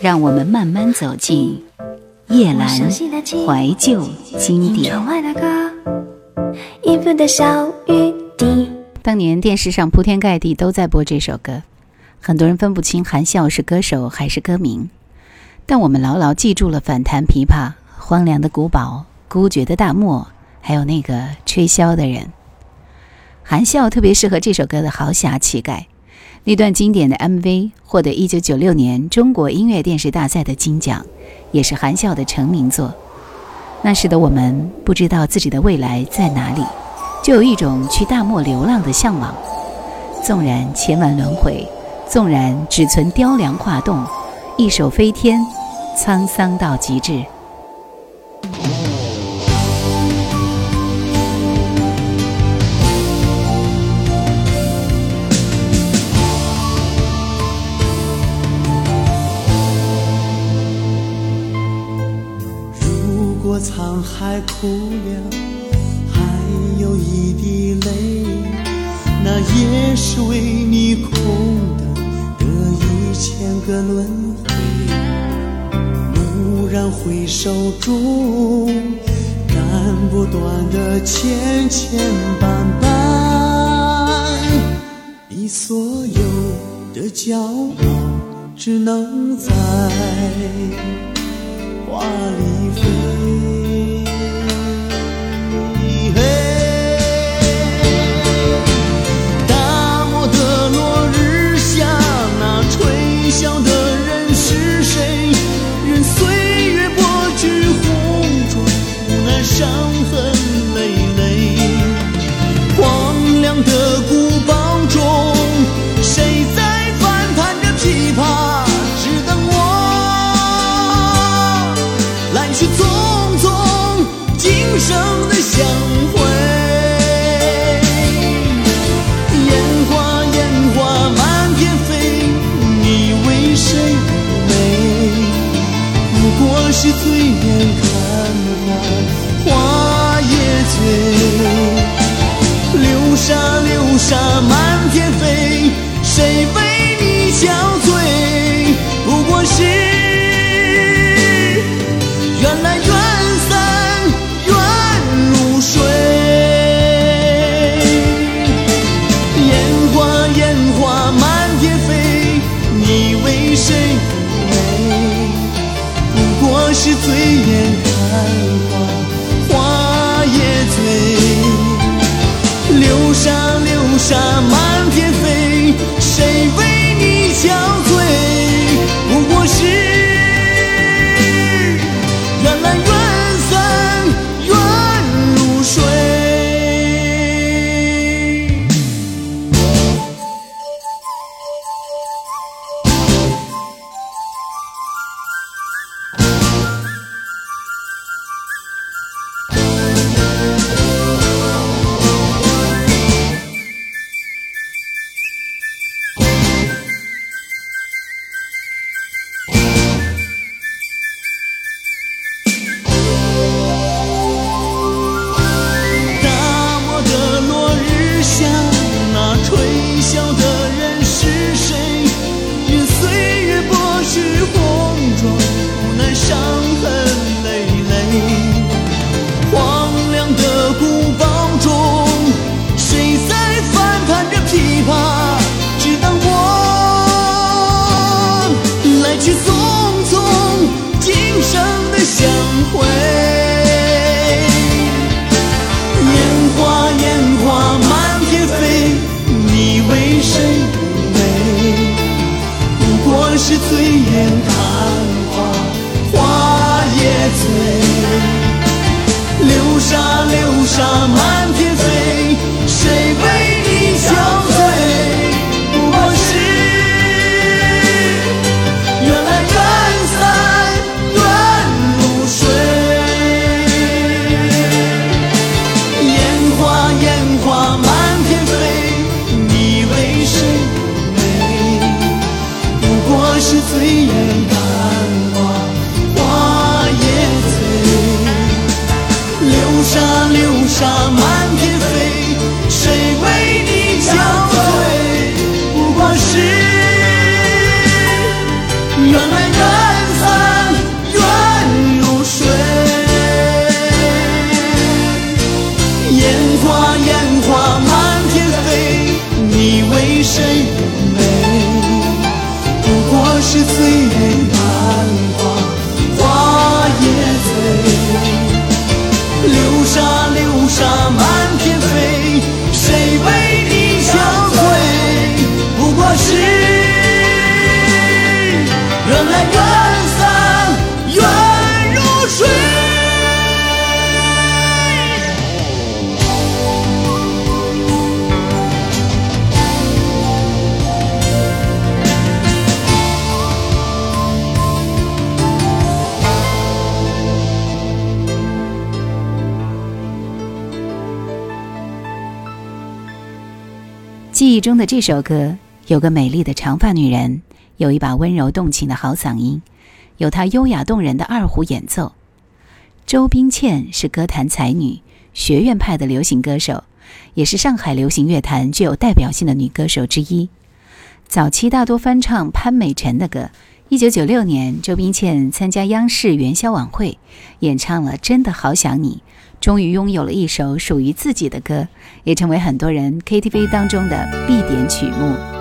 让我们慢慢走进叶阑怀旧经典。当年电视上铺天盖地都在播这首歌，很多人分不清韩笑是歌手还是歌名，但我们牢牢记住了反弹琵琶、荒凉的古堡、孤绝的大漠，还有那个吹箫的人。韩笑特别适合这首歌的豪侠气概，那段经典的 MV 获得1996年中国音乐电视大赛的金奖，也是韩笑的成名作。那时的我们不知道自己的未来在哪里，就有一种去大漠流浪的向往。纵然千万轮回，纵然只存雕梁画栋，一手飞天，沧桑到极致。哭了，还有一滴泪，那也是为你空的这一千个轮回。蓦然回首中，斩不断的千千绊绊，你所有的骄傲只能在。花里飞，那缘散缘如水。烟花烟花满天飞你为谁妩媚不过是醉眼看花花也醉。流沙流沙满是中的这首歌，有个美丽的长发女人，有一把温柔动情的好嗓音，有她优雅动人的二胡演奏。周冰倩是歌坛才女，学院派的流行歌手，也是上海流行乐坛具有代表性的女歌手之一。早期大多翻唱潘美辰的歌。一九九六年，周冰倩参加央视元宵晚会，演唱了《真的好想你》，终于拥有了一首属于自己的歌，也成为很多人 KTV 当中的必点曲目。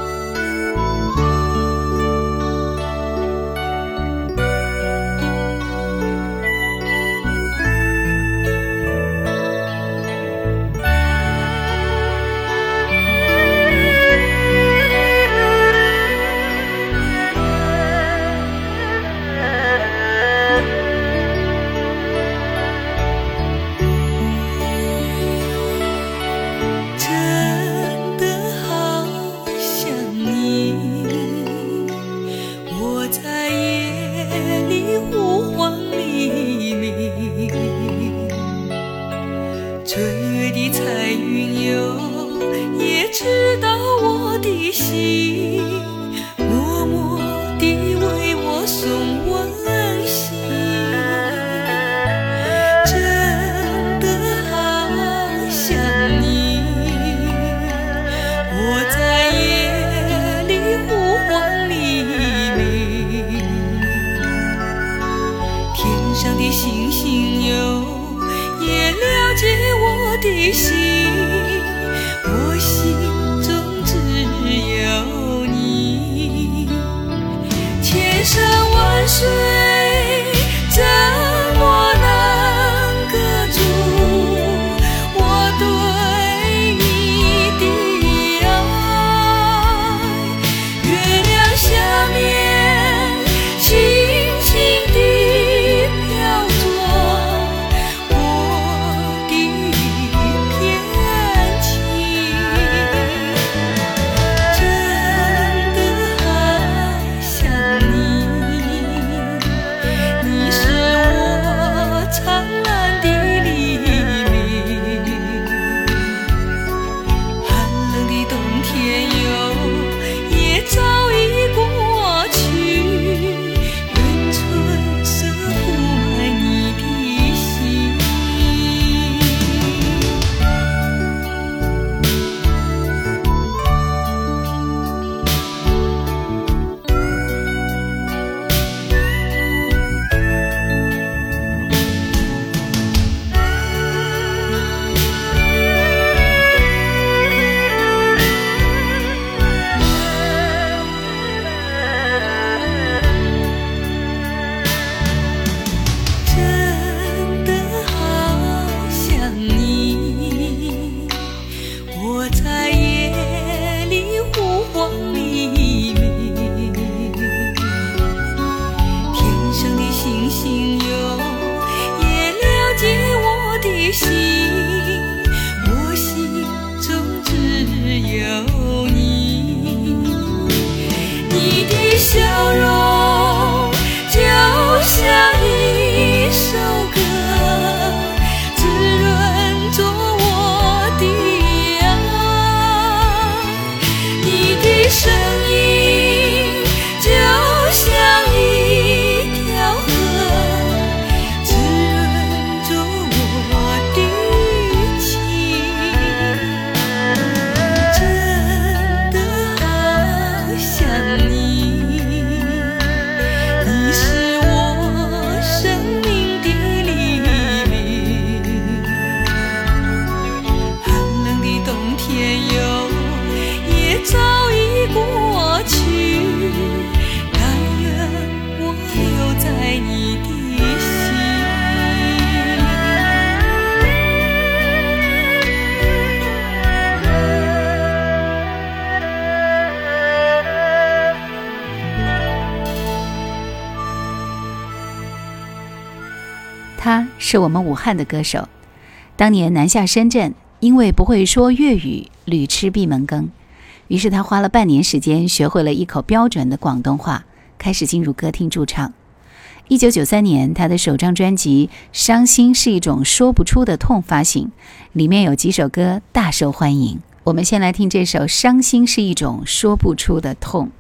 是我们武汉的歌手，当年南下深圳，因为不会说粤语，屡吃闭门羹，于是他花了半年时间学会了一口标准的广东话，开始进入歌厅驻唱。一九九三年，他的首张专辑《伤心是一种说不出的痛》发行，里面有几首歌大受欢迎。我们先来听这首《伤心是一种说不出的痛》。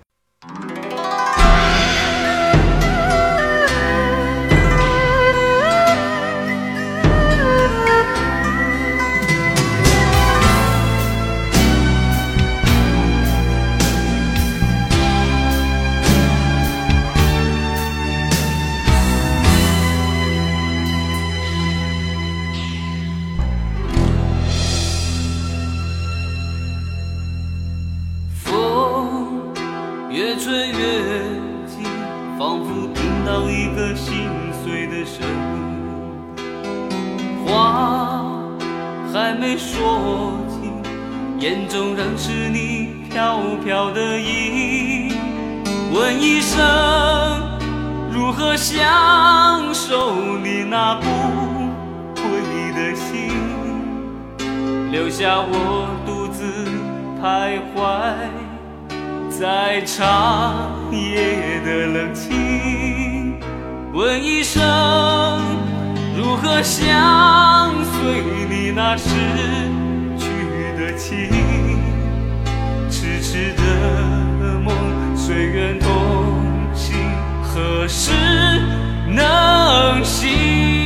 在长夜的冷清，问一声如何相随你那逝去的情，痴痴的梦，随缘同行，何时能醒？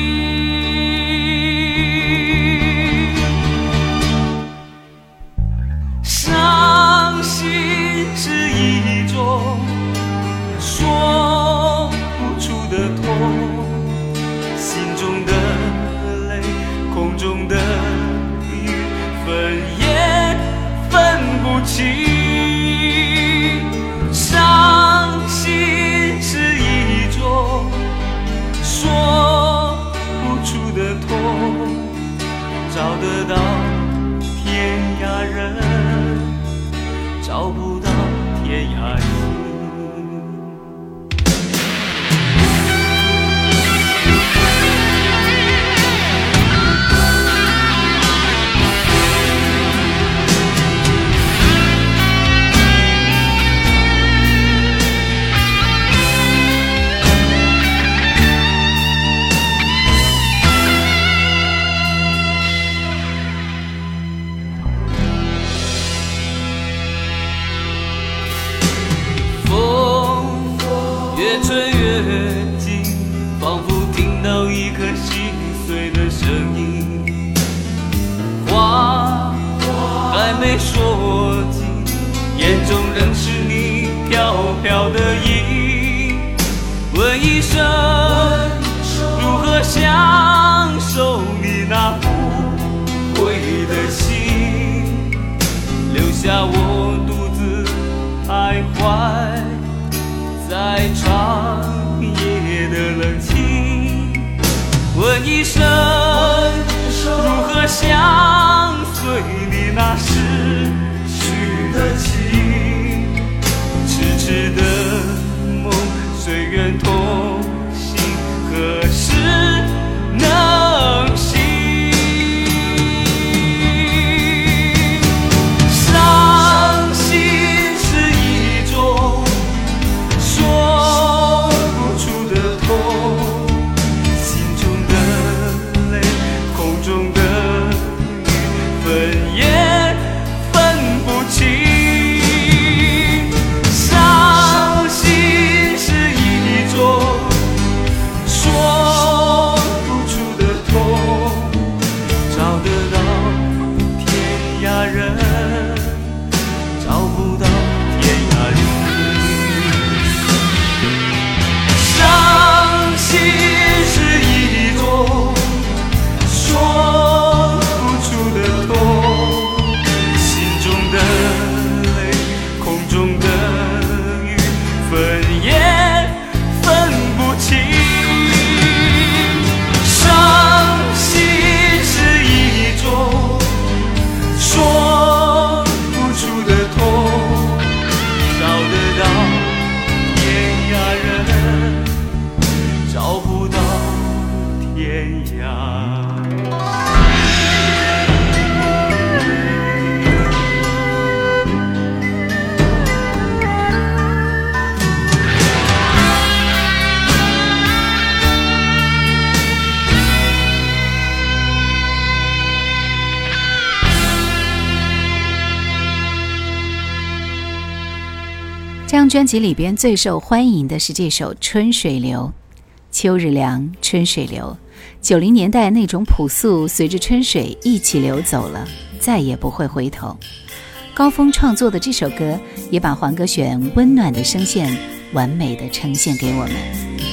得到天涯人找不到眼中仍是你飘飘的影问一声如何享受你那无悔的心留下我独自徘徊在长夜的冷清。问一声如何相随你那愿同专辑里边最受欢迎的是这首《春水流》，秋日凉，春水流。九零年代那种朴素，随着春水一起流走了，再也不会回头。高峰创作的这首歌，也把黄格选温暖的声线完美的呈现给我们。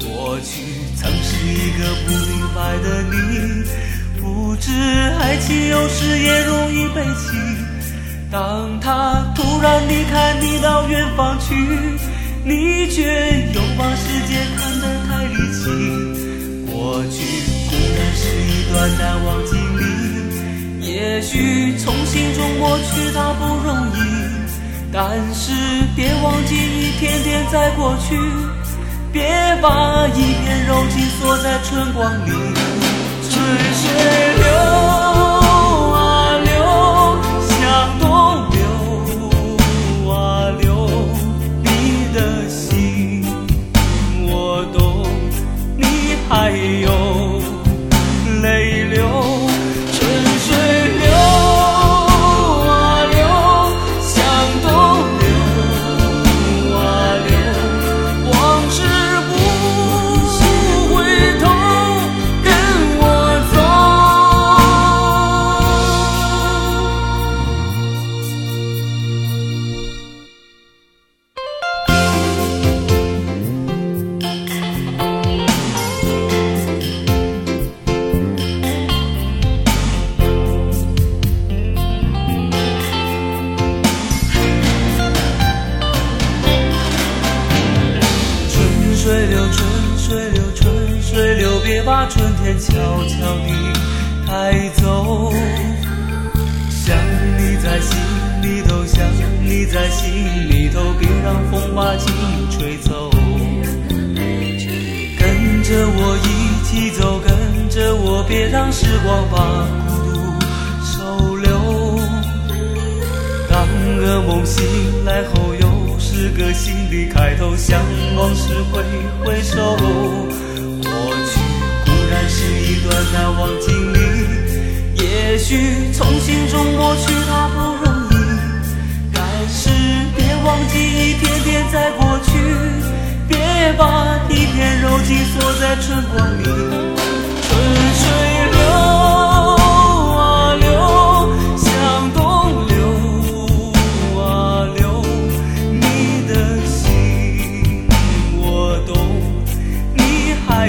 过去曾是一个不明白的你，不知爱情有时也容易悲戚。当他突然离开你到远方去，你却又把世界看得太离奇。过去固然是一段难忘经历，也许从心中抹去它不容易，但是别忘记一天天在过去。别把一片柔情锁在春光里，春水流。在心里头，别让风把情吹走。跟着我一起走，跟着我，别让时光把孤独收留。当噩梦醒来后，又是个新的开头。向往事挥挥手，过去固然是一段难忘经历，也许从心中抹去它，不容。别忘记一点点在过去。别把一片柔情锁在春光里。春水流啊流向东流啊流你的心我懂你还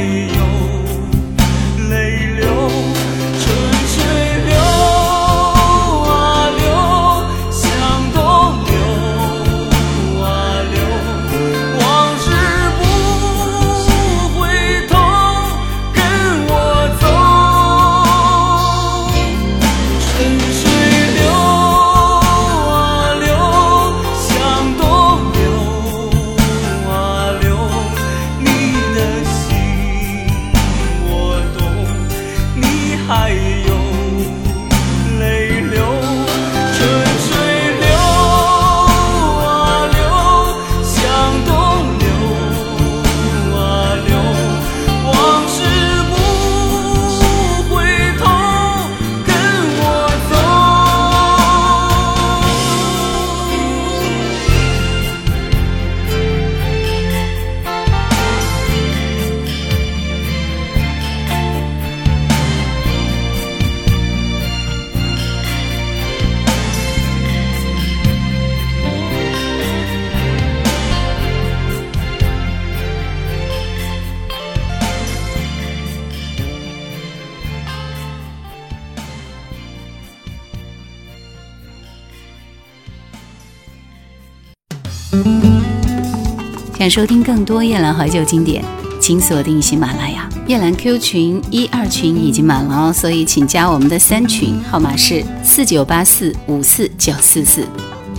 想收听更多夜兰怀旧经典，请锁定喜马拉雅。夜兰 Q 群一二群已经满了哦，所以请加我们的三群，号码是四九八四五四九四四。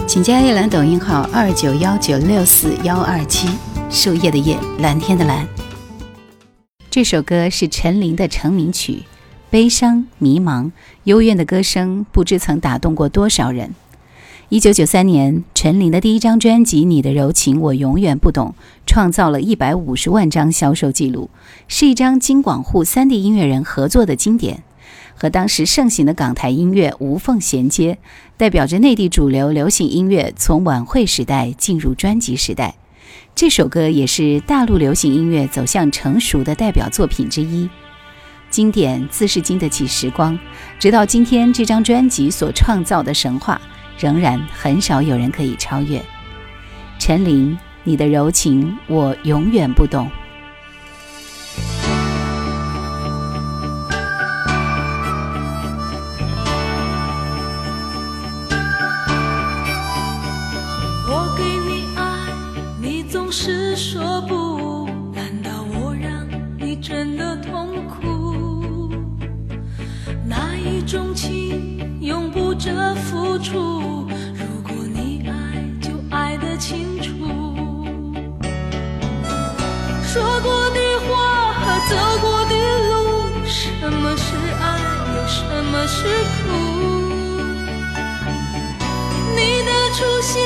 请加夜兰抖音号二九幺九六四幺二七，树叶的叶，蓝天的蓝。这首歌是陈琳的成名曲，悲伤、迷茫、幽怨的歌声，不知曾打动过多少人。一九九三年，陈琳的第一张专辑《你的柔情我永远不懂》创造了一百五十万张销售记录，是一张京广沪三地音乐人合作的经典，和当时盛行的港台音乐无缝衔接，代表着内地主流流行音乐从晚会时代进入专辑时代。这首歌也是大陆流行音乐走向成熟的代表作品之一，经典自是经得起时光，直到今天，这张专辑所创造的神话。仍然很少有人可以超越。陈琳，你的柔情我永远不懂。处，如果你爱就爱的清楚。说过的话和走过的路，什么是爱，又什么是苦？你的出现